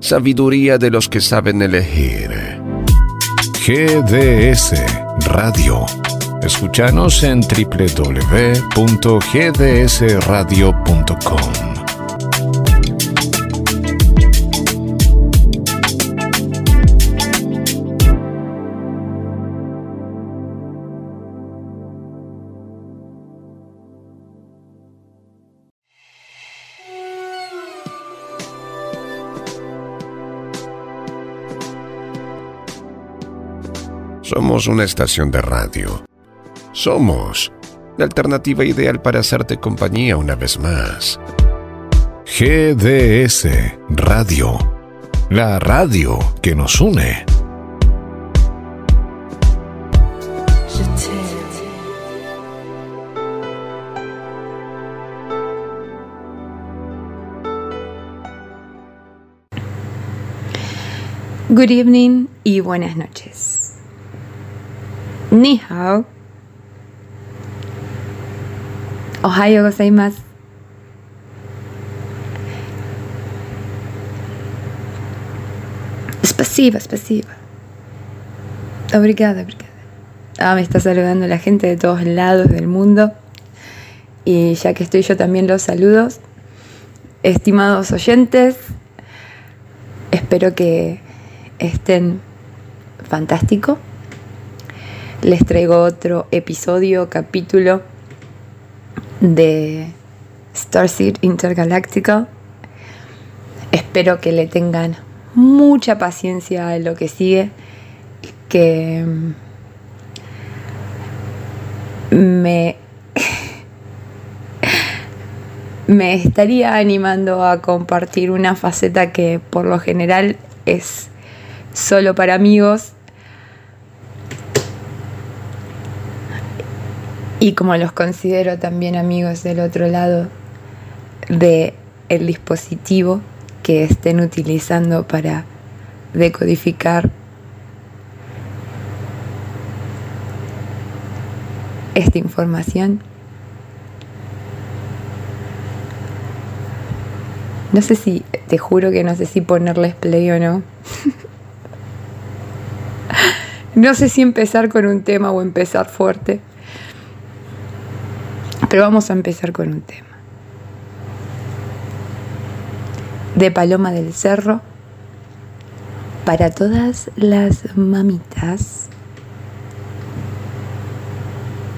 sabiduría de los que saben elegir. GDS Radio. Escúchanos en www.gdsradio.com. Una estación de radio. Somos la alternativa ideal para hacerte compañía una vez más. GDS Radio. La radio que nos une. Good evening y buenas noches. Ni hao. Ohio gozaimasu. Spasiba, spasiba. Obrigada, obrigada. Ah, me está saludando la gente de todos lados del mundo. Y ya que estoy yo también los saludos. Estimados oyentes, espero que estén fantástico. Les traigo otro episodio, capítulo de Starseed Intergalactical. Espero que le tengan mucha paciencia a lo que sigue, que me, me estaría animando a compartir una faceta que por lo general es solo para amigos y como los considero también amigos del otro lado de el dispositivo que estén utilizando para decodificar esta información. No sé si, te juro que no sé si ponerles play o no. no sé si empezar con un tema o empezar fuerte. Pero vamos a empezar con un tema. De Paloma del Cerro, para todas las mamitas,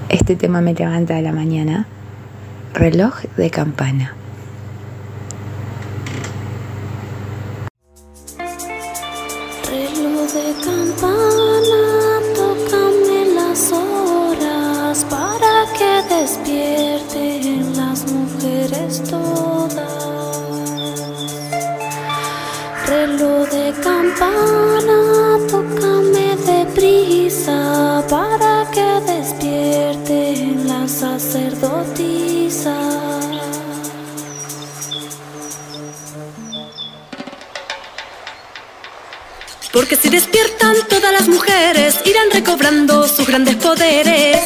este tema me levanta de la mañana, reloj de campana. Si despiertan todas las mujeres, irán recobrando sus grandes poderes.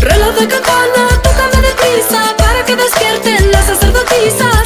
Reloj de campana, tócame deprisa para que despierten las sacerdotisas.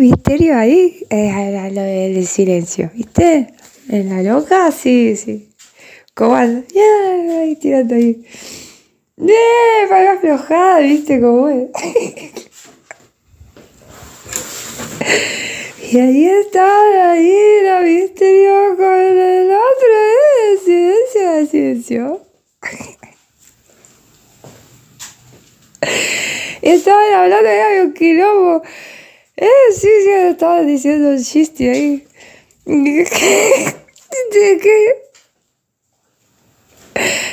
Misterio ahí, a lo del silencio, ¿viste? En la loca, sí, sí. ¿Cómo anda? Ya, ahí tirando ahí. ¡Eh! Para aflojada, ¿viste cómo es? y ahí está, ahí la misterio con el otro, ¿eh? Silencio, silencio. Estaban hablando de un quilombo. Eh, sí, sí, estaban diciendo un chiste ahí. ¿De qué?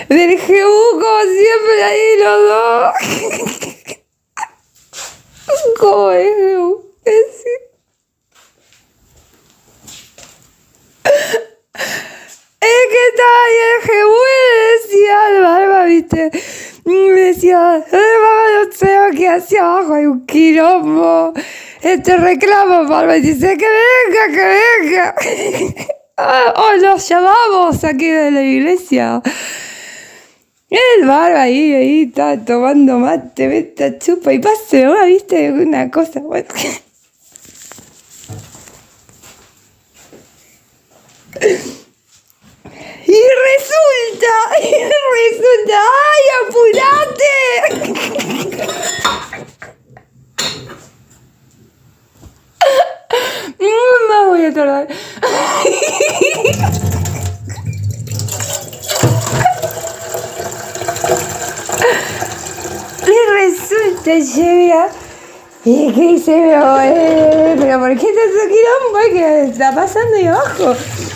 Del GU, como siempre, ahí los dos. ¿Cómo es GU? Que estaba ahí el GU y decía al barba, viste. Me decía, el barba no sé hacia abajo hay un quilombo. Este reclamo, barba, y dice que venga, que venga. Ah, oh, los llamamos aquí de la iglesia. El barba ahí, ahí, está tomando mate, vete chupa y pase, ¿no? ¿viste? Una cosa. Y resulta, y resulta, ¡ay, apurate! No voy a tardar. Y resulta, llega. Y que dice, pero, eh, pero ¿por qué tanto quilombo que está pasando ahí abajo?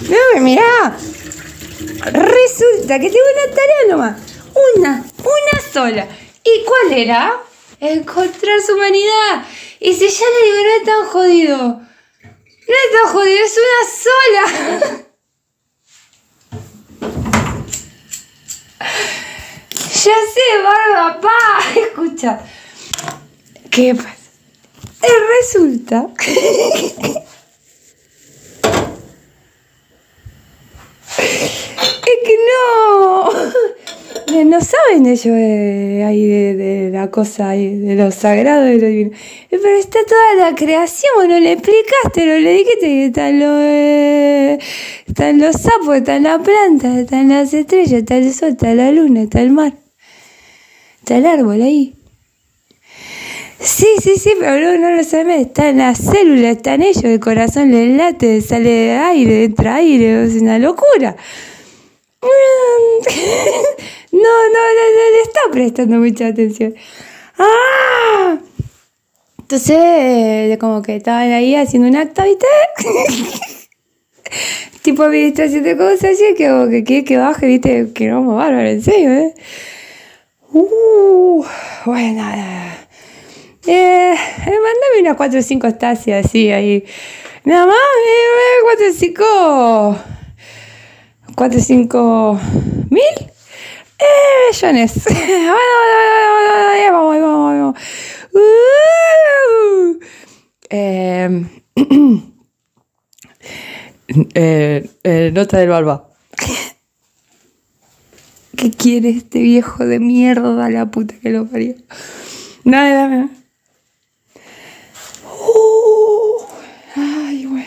No, mirá. Resulta que tengo una tarea nomás. Una, una sola. ¿Y cuál era? Encontrar su humanidad. Y si ya le digo, es tan jodido. Tan jodido, es una sola. Ya sé, barba, pa. Escucha. ¿Qué pasa? Eh, Resulta. Es que no. No saben ellos eh, ahí de, la cosa de lo sagrado y lo divino. Eh, Pero está toda la creación, no le explicaste, no le dijiste que están los, eh, están los sapos, están las plantas, están las estrellas, está el sol, está la luna, está el mar. Está el árbol ahí. Sí, sí, sí, pero no, no lo sabes. Están las células, están ellos, el corazón le late, sale aire, entra aire, es una locura. No, no, no, no le está prestando mucha atención. ¡Ah! Entonces, eh, como que estaban ahí haciendo un acto, ¿viste? tipo administración de cosas así, que como que quiere que baje, ¿viste? Que no bárbaro, en serio, ¿eh? Uh, bueno, nada. Eh, eh, mándame unas 4 o 5 estancias así ahí. Nada más, eh, 4 o 5. 4 o 5 mil. Eh, millones. bueno, bueno, vamos, vamos, vamos. Uh, eh, eh, eh, nota del barba. ¿Qué quiere este viejo de mierda, la puta que lo parió? Nada, dame. Uh, ay, bueno.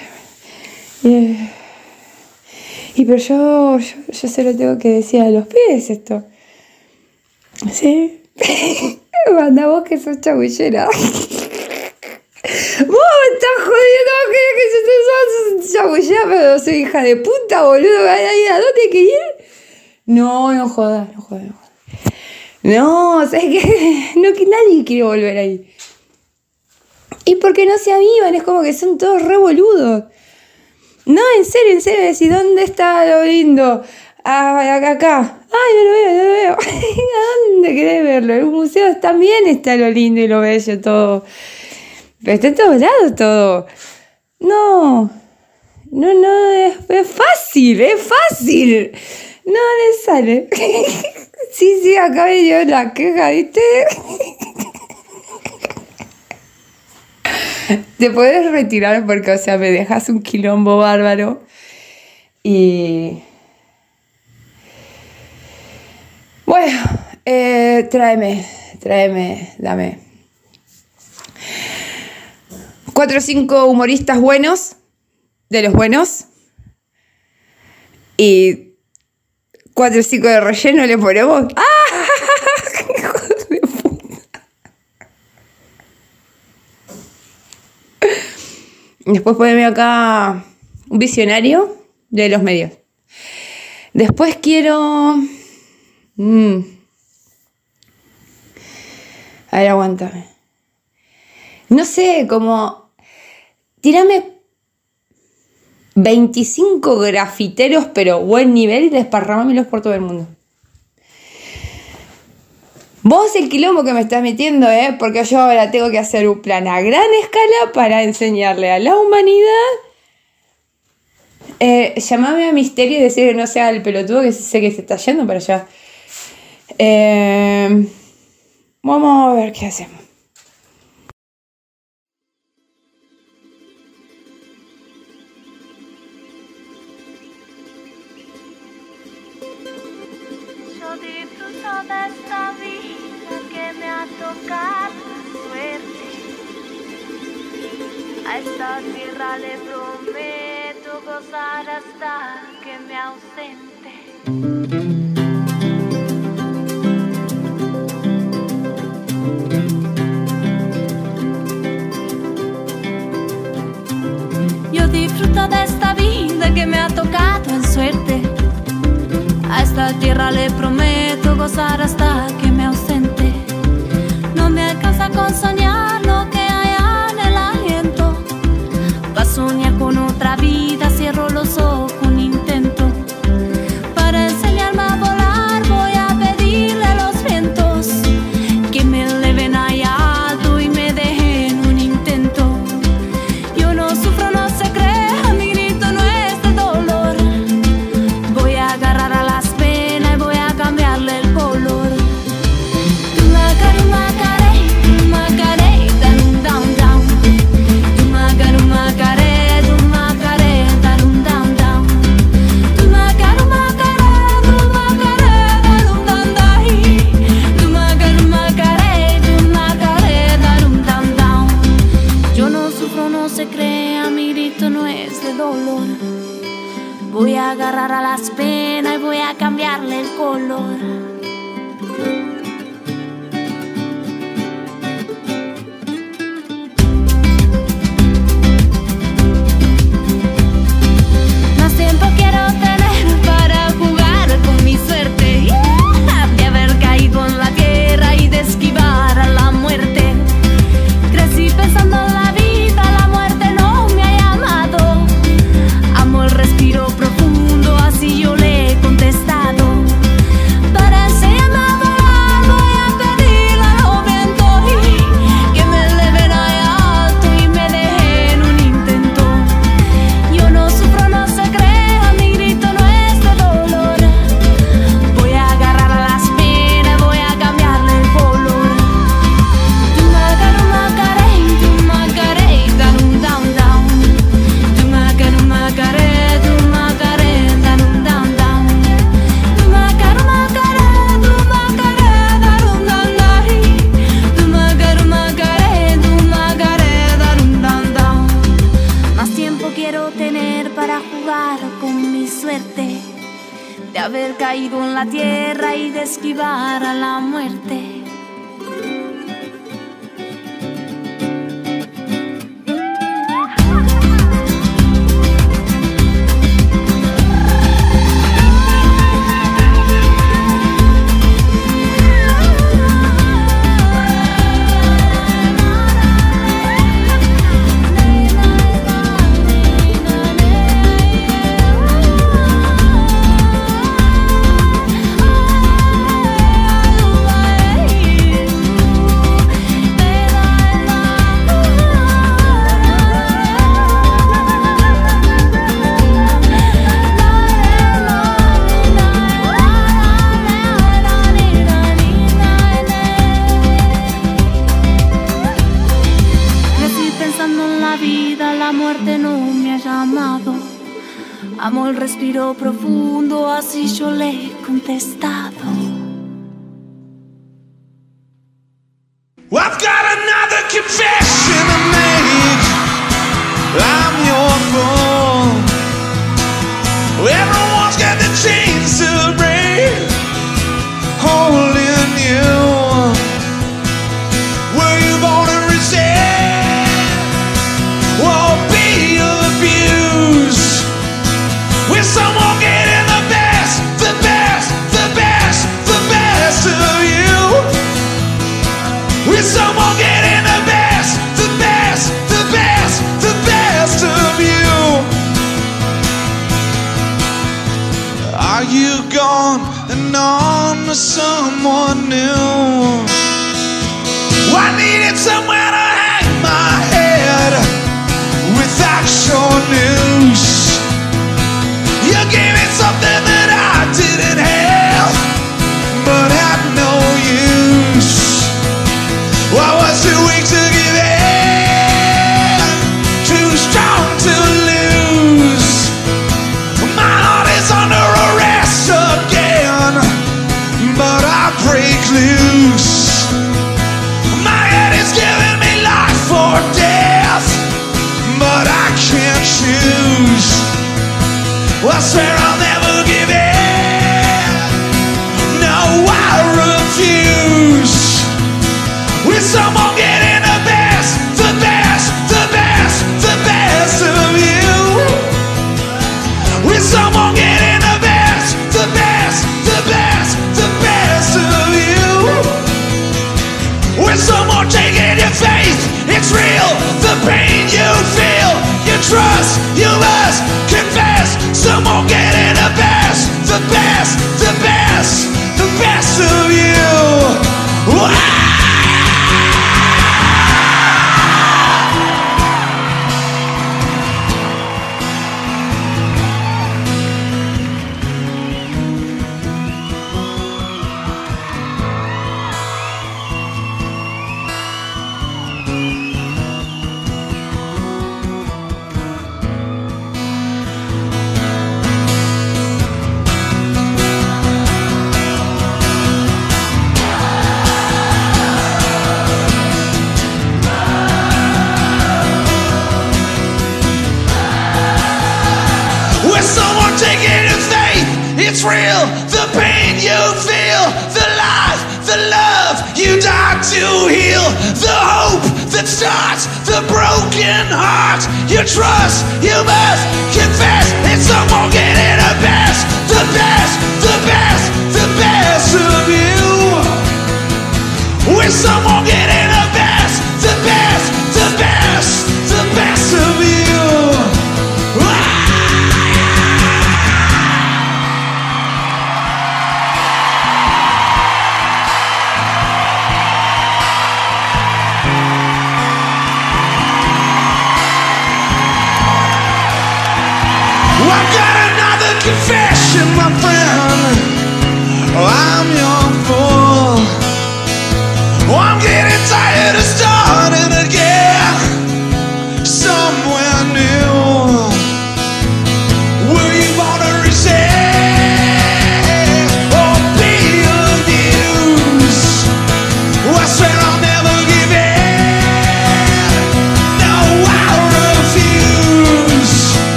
Eh, y pero yo, yo, yo se lo tengo que decir a los pies esto. ¿Sí? Manda vos que sos chabullera. vos estás jodiendo, vos querés que yo sos chabullera, pero soy hija de puta, boludo. ¿A dónde hay que ir? No, no jodas, no jodas, no. No, ¿sabes qué? No, que nadie quiere volver ahí. Y porque no se avivan, es como que son todos re boludos. No, en serio, en serio, decís, ¿dónde está lo lindo? Ah, acá. Ay, no lo veo, no lo veo. ¿A dónde querés verlo? En un museo también está lo lindo y lo bello, todo. Pero está en todos lados todo. No, no, no, es, es fácil, es fácil. No le sale. Sí, sí, acá me dio la queja, ¿viste? te puedes retirar porque, o sea, me dejas un quilombo bárbaro. Y. Bueno, eh, tráeme, tráeme, dame. Cuatro o cinco humoristas buenos, de los buenos. Y cuatro o cinco de relleno le ponemos. ¡Ah! Después poneme acá un visionario de los medios. Después quiero... Mm. A ver, aguántame. No sé, como... Tírame 25 grafiteros, pero buen nivel, y desparrámamelos por todo el mundo. Vos el quilombo que me estás metiendo, ¿eh? Porque yo ahora tengo que hacer un plan a gran escala para enseñarle a la humanidad. Eh, llamame a Misterio y decirle no sea el pelotudo que sé que se está yendo para allá. Eh, vamos a ver qué hacemos. gozar hasta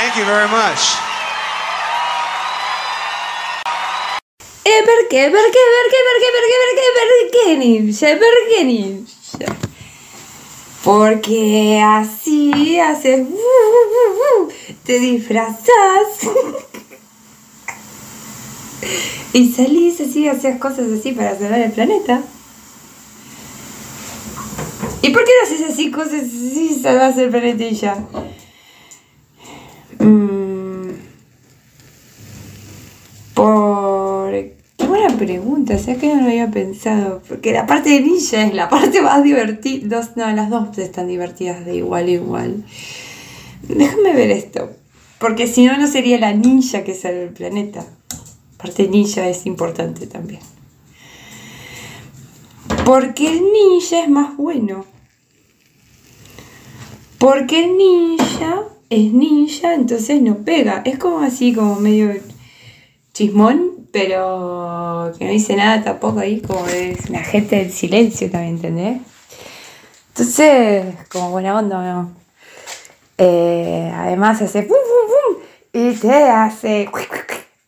Thank you very much. E perché? Perché? Perché? Perché? Perché? Perché? Perché? Ninja? Perché ninja? Porque así haces... Uh, uh, uh, te disfrazas. y salís así, hacías cosas así para salvar el planeta. ¿Y por qué no haces así cosas así, salvas el planeta y ya? Mm, por... Qué buena pregunta, o sea, que no lo había pensado. Porque la parte de Ninja es la parte más divertida. No, las dos están divertidas de igual a igual. Déjame ver esto. Porque si no, no sería la ninja que sale del planeta. La Parte ninja es importante también. Porque el ninja es más bueno. Porque el ninja es ninja, entonces no pega. Es como así, como medio chismón, pero que no dice nada tampoco ahí, como es una gente del silencio también, ¿entendés? Entonces, como buena onda, ¿no? Eh, además hace pum, pum, pum, y te hace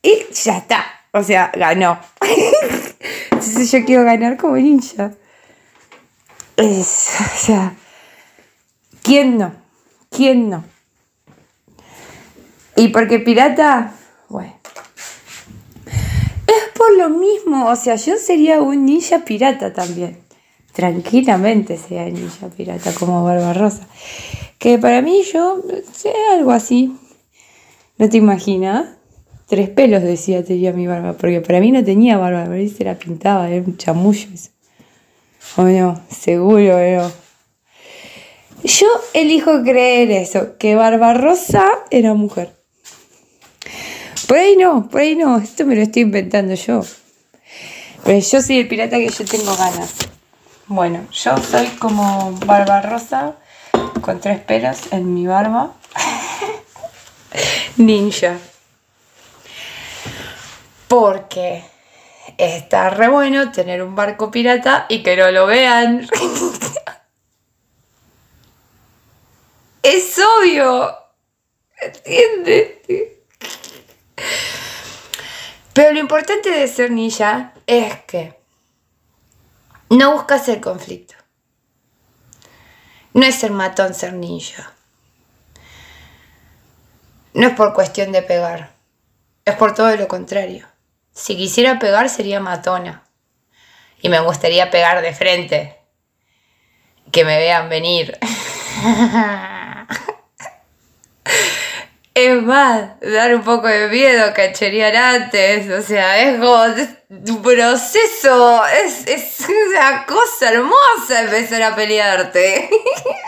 y ya está. O sea, ganó. Entonces yo quiero ganar como ninja. Es, o sea, ¿quién no? ¿Quién no? Y porque pirata, bueno. Es por lo mismo, o sea, yo sería un ninja pirata también. Tranquilamente sería ninja pirata como Barbarosa. Que para mí yo sé algo así. ¿No te imaginas? Tres pelos decía tenía mi barba, porque para mí no tenía barba, para mí se la pintaba, era un chamullo eso. O no, seguro. Yo elijo creer eso, que Barbarosa era mujer. Por ahí no, por ahí no, esto me lo estoy inventando yo. Pero yo soy el pirata que yo tengo ganas. Bueno, yo soy como Barbarosa con tres pelos en mi barba. Ninja. Porque está re bueno tener un barco pirata y que no lo vean. es obvio. ¿Entiendes? Pero lo importante de ser ninja es que no buscas el conflicto. No es ser matón ser ninja. No es por cuestión de pegar. Es por todo lo contrario. Si quisiera pegar sería matona. Y me gustaría pegar de frente. Que me vean venir. Es más, dar un poco de miedo, cacherear antes, o sea, es como proceso, es, es una cosa hermosa empezar a pelearte.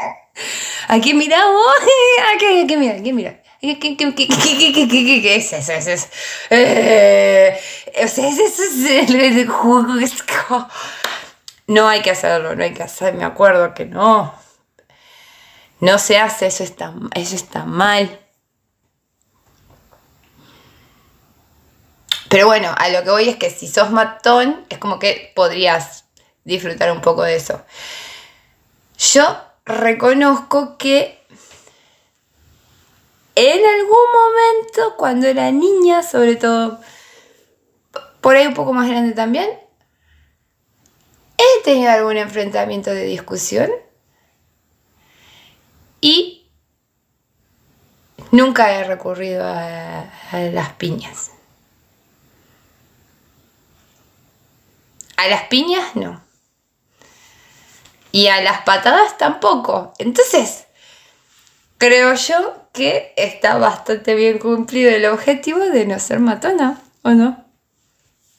¿A quién miramos? ¿A quién, a quién mira? ¿A quién mira? ¿Qué, es eso? Es eso. Eh, o sea, es eso es el juego. Es como... No hay que hacerlo, no hay que hacer. Me acuerdo que no. No se hace, eso está, eso está mal. Pero bueno, a lo que voy es que si sos matón, es como que podrías disfrutar un poco de eso. Yo reconozco que en algún momento, cuando era niña, sobre todo, por ahí un poco más grande también, he tenido algún enfrentamiento de discusión y nunca he recurrido a, a las piñas. A las piñas no. Y a las patadas tampoco. Entonces, creo yo que está bastante bien cumplido el objetivo de no ser matona, ¿o no?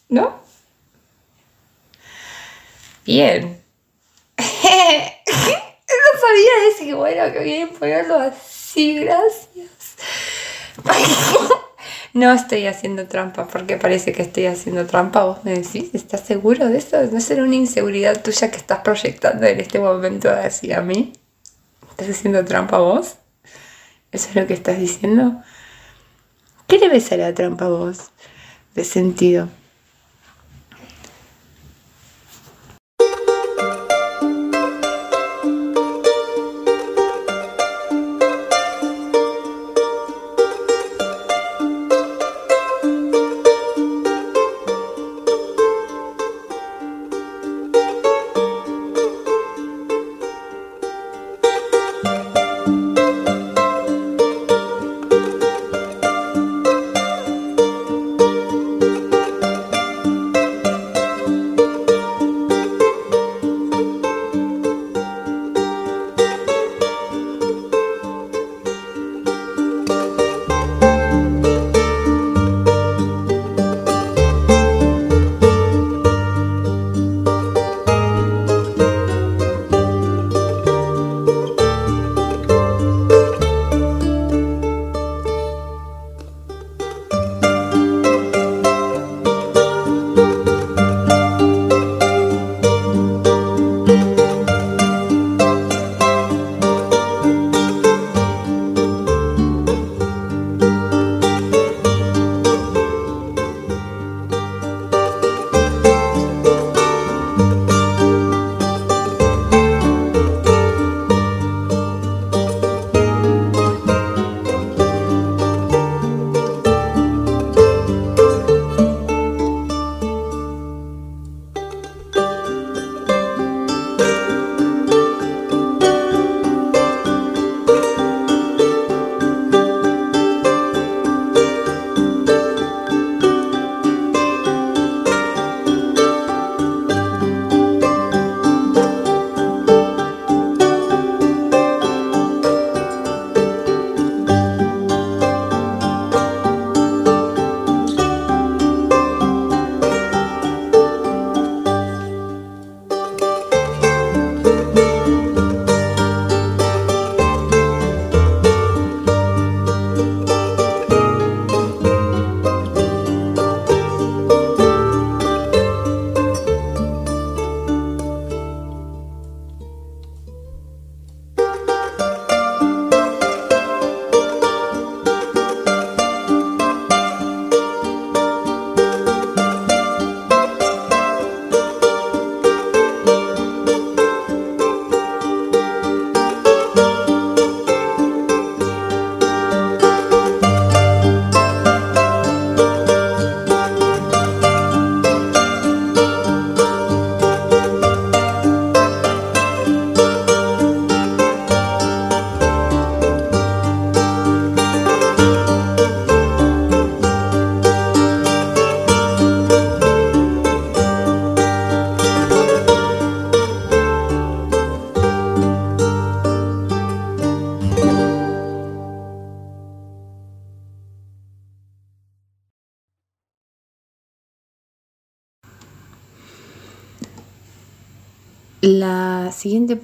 ¿No? Bien. no sabía decir, bueno, que bien ponerlo así, gracias. No estoy haciendo trampa, porque parece que estoy haciendo trampa. Vos me decís, ¿estás seguro de eso? ¿No será una inseguridad tuya que estás proyectando en este momento hacia mí? ¿Estás haciendo trampa vos? ¿Eso es lo que estás diciendo? ¿Qué le ves a la trampa vos? De sentido.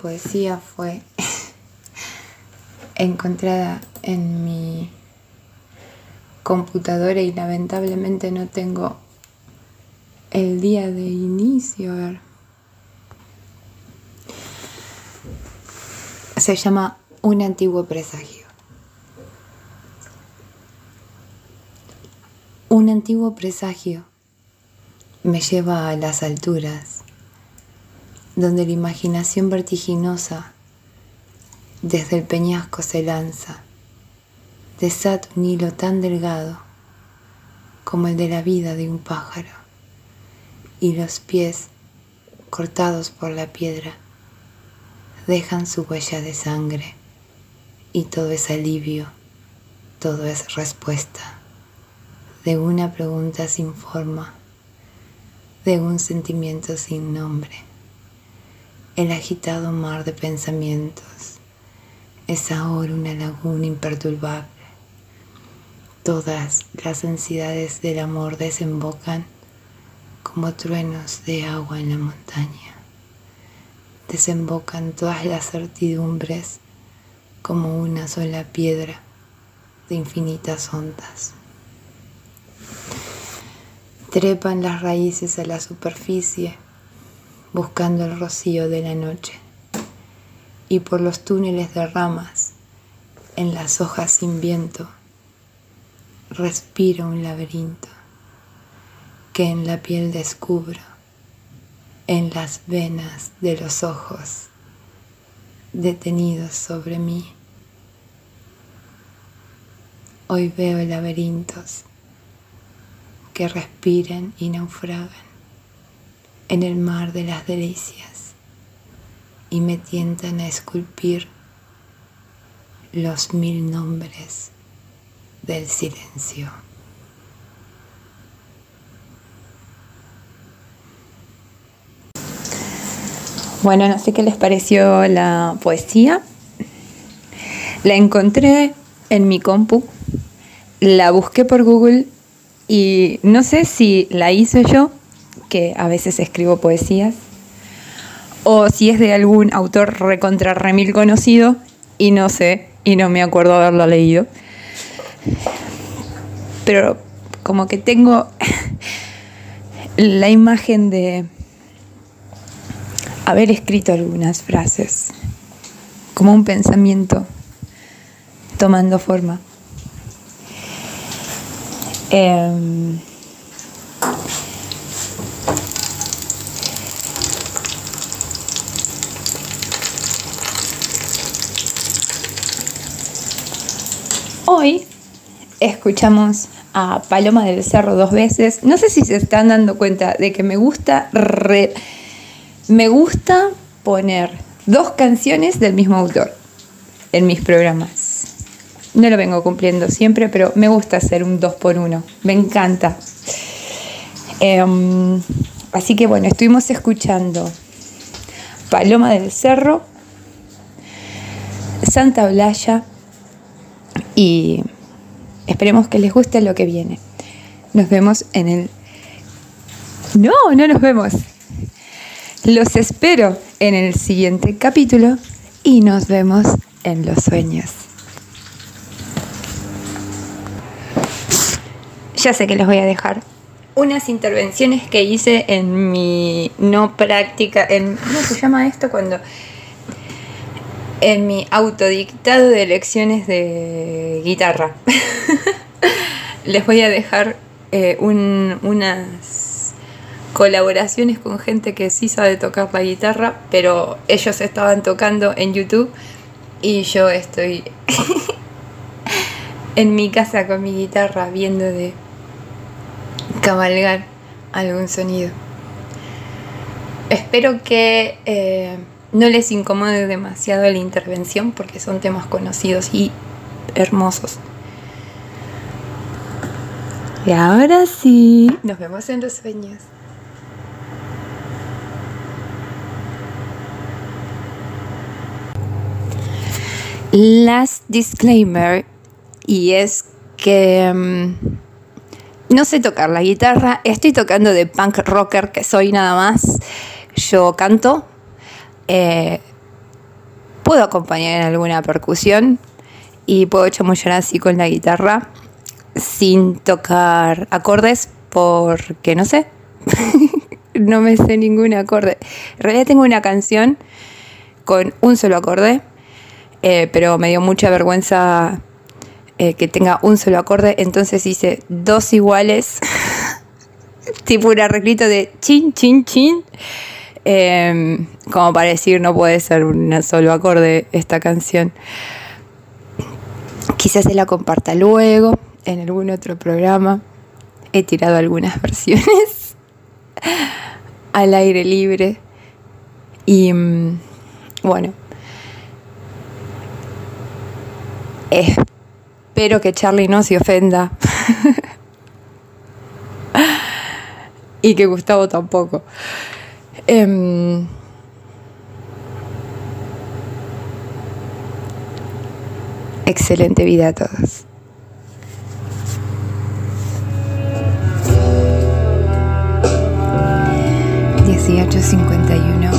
Poesía fue encontrada en mi computadora y lamentablemente no tengo el día de inicio. A ver. Se llama Un antiguo presagio. Un antiguo presagio me lleva a las alturas, donde la imaginación vertiginosa desde el peñasco se lanza, desata un hilo tan delgado como el de la vida de un pájaro, y los pies, cortados por la piedra, dejan su huella de sangre, y todo es alivio, todo es respuesta de una pregunta sin forma, de un sentimiento sin nombre. El agitado mar de pensamientos es ahora una laguna imperturbable. Todas las ansiedades del amor desembocan como truenos de agua en la montaña. Desembocan todas las certidumbres como una sola piedra de infinitas ondas. Trepan las raíces a la superficie buscando el rocío de la noche y por los túneles de ramas en las hojas sin viento respiro un laberinto que en la piel descubro en las venas de los ojos detenidos sobre mí. Hoy veo laberintos que respiran y naufragan en el mar de las delicias y me tientan a esculpir los mil nombres del silencio. Bueno, no sé qué les pareció la poesía. La encontré en mi compu, la busqué por Google y no sé si la hice yo, que a veces escribo poesías, o si es de algún autor recontra remil conocido y no sé, y no me acuerdo haberlo leído. Pero como que tengo la imagen de haber escrito algunas frases, como un pensamiento tomando forma. Em, hoy escuchamos a Paloma del Cerro dos veces. No sé si se están dando cuenta de que me gusta me gusta poner dos canciones del mismo autor en mis programas. No lo vengo cumpliendo siempre, pero me gusta hacer un dos por uno. Me encanta. Em, así que bueno, estuvimos escuchando Paloma del Cerro, Santa Blaya y esperemos que les guste lo que viene. Nos vemos en el... No, no nos vemos. Los espero en el siguiente capítulo y nos vemos en los sueños. Ya sé que les voy a dejar unas intervenciones que hice en mi no práctica, en ¿cómo se llama esto cuando? En mi autodictado de lecciones de guitarra. les voy a dejar eh, unas colaboraciones con gente que sí sabe tocar la guitarra, pero ellos estaban tocando en YouTube y yo estoy en mi casa con mi guitarra viendo de cabalgar algún sonido. Espero que eh, no les incomode demasiado la intervención porque son temas conocidos y hermosos. Y ahora sí, nos vemos en los sueños. Last disclaimer, y es que mm, no sé tocar la guitarra, estoy tocando de punk rocker que soy nada más. Yo canto, Eh, puedo acompañar en alguna percusión y puedo chamullar así con la guitarra sin tocar acordes porque no sé, no me sé ningún acorde. En realidad tengo una canción con un solo acorde, eh, pero me dio mucha vergüenza eh, que tenga un solo acorde, entonces hice dos iguales, tipo un arreglito de chin, chin, chin, eh, como para decir no puede ser un solo acorde esta canción. Quizás se la comparta luego en algún otro programa. He tirado algunas versiones al aire libre. Y mm, bueno, espero que Charlie no se ofenda. y que Gustavo tampoco. Em, excelente vida a todos. Dieciocho cincuenta y uno,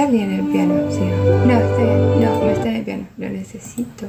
Charlie en el piano, sí. No, está bien. No, no está en el piano. Lo necesito.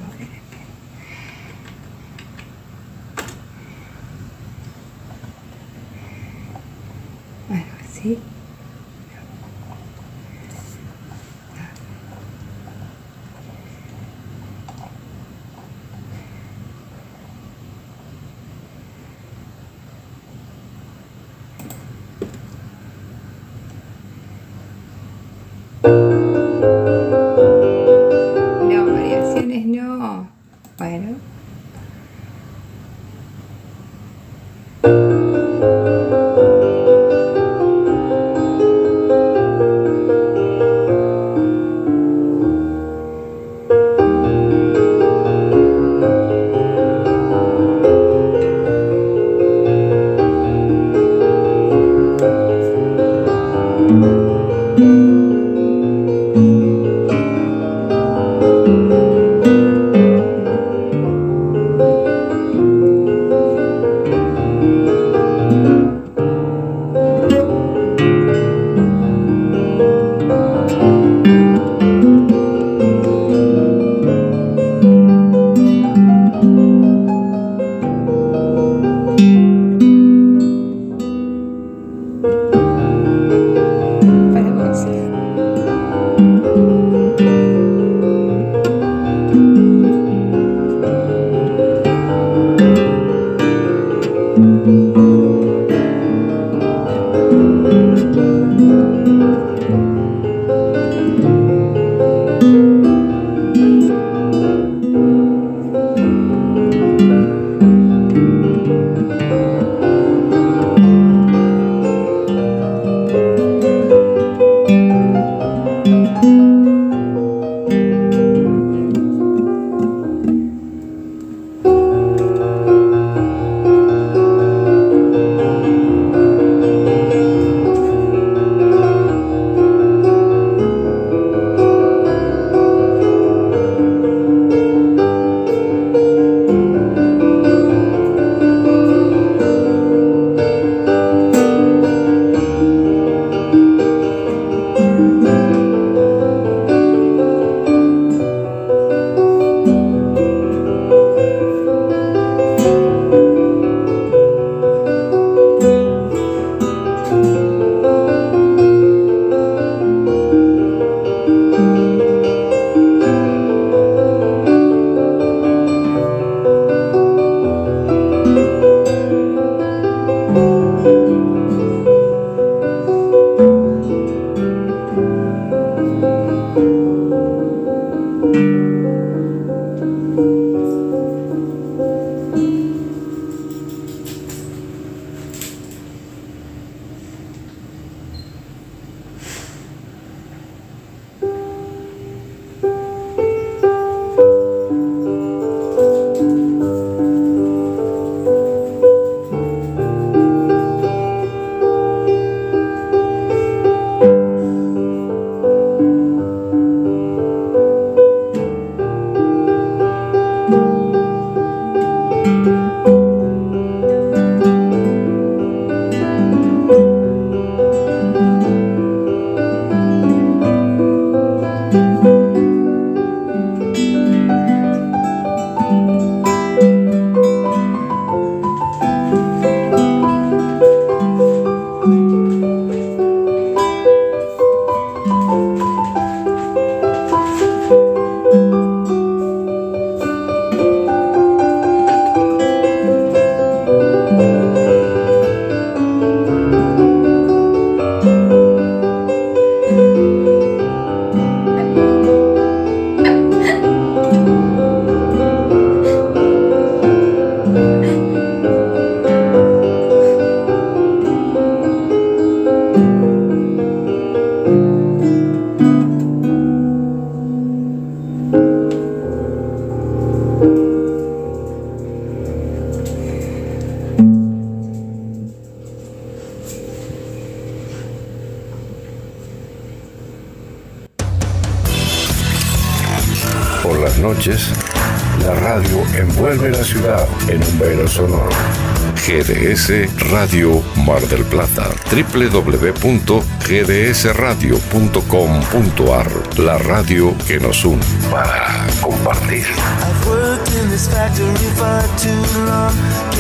Radio Mar del Plata, www.gdsradio.com.ar, la radio que nos une para compartir.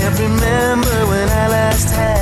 I've